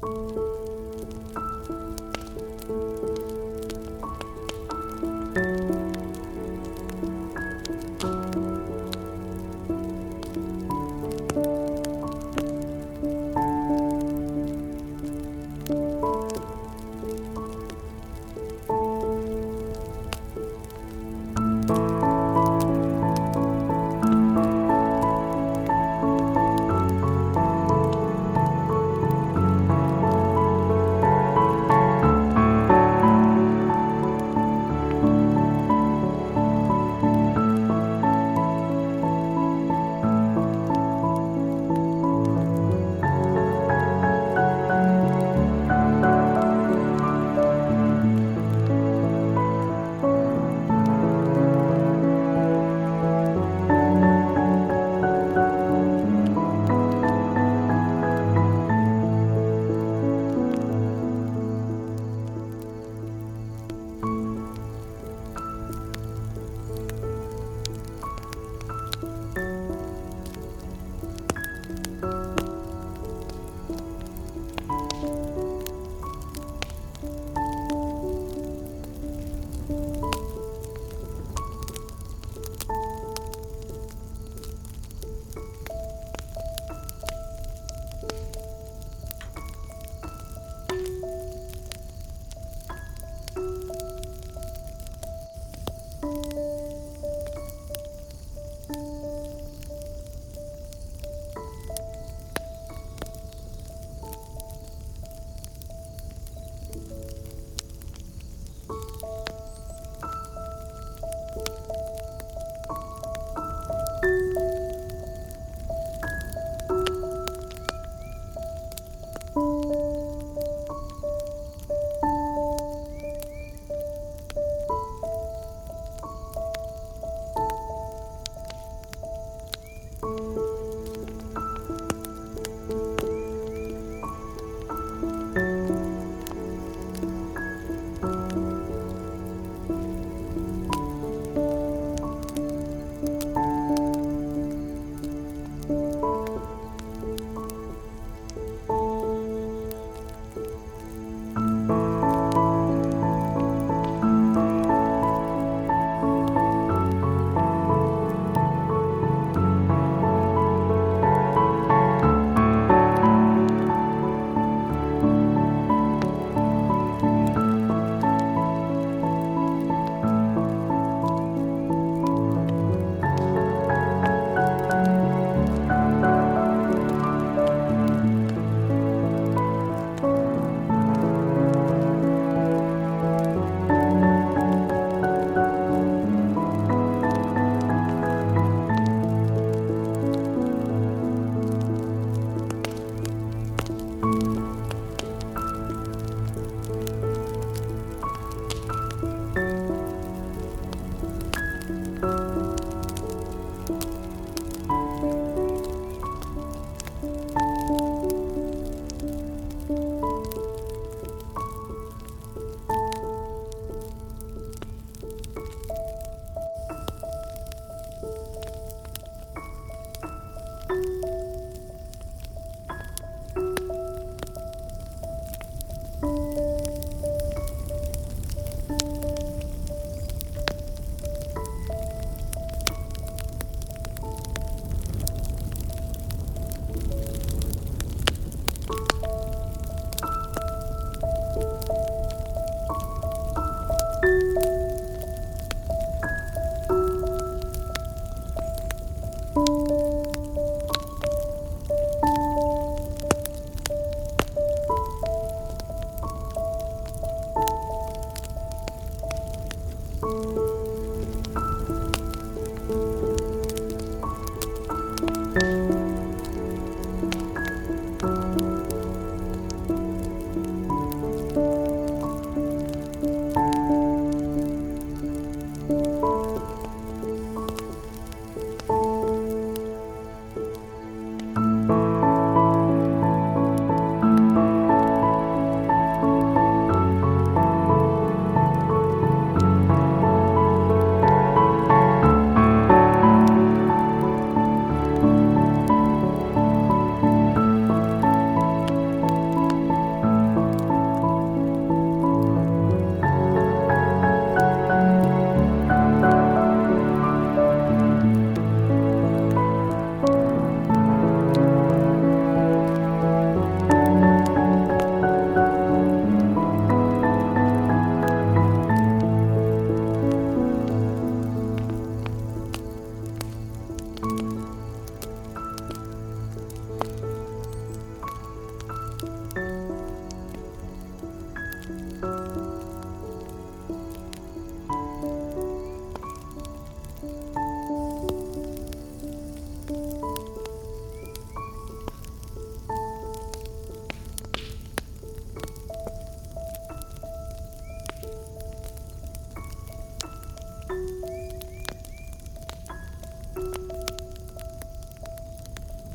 Música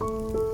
you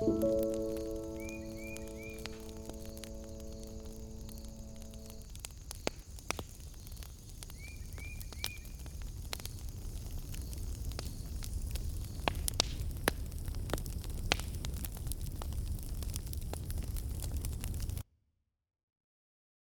Música